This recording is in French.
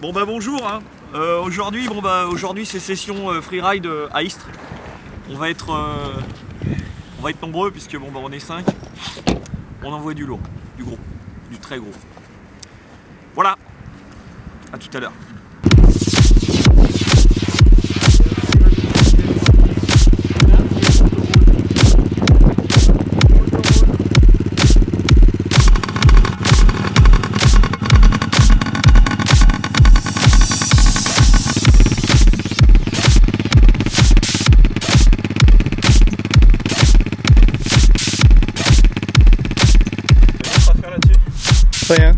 Bon bah bonjour. hein. Euh, aujourd'hui, bon bah aujourd'hui c'est session euh, freeride euh, à Istres. On va être, on va être nombreux puisque bon bah on est 5 On envoie du lourd, du gros, du très gros. Voilà. À tout à l'heure. 对呀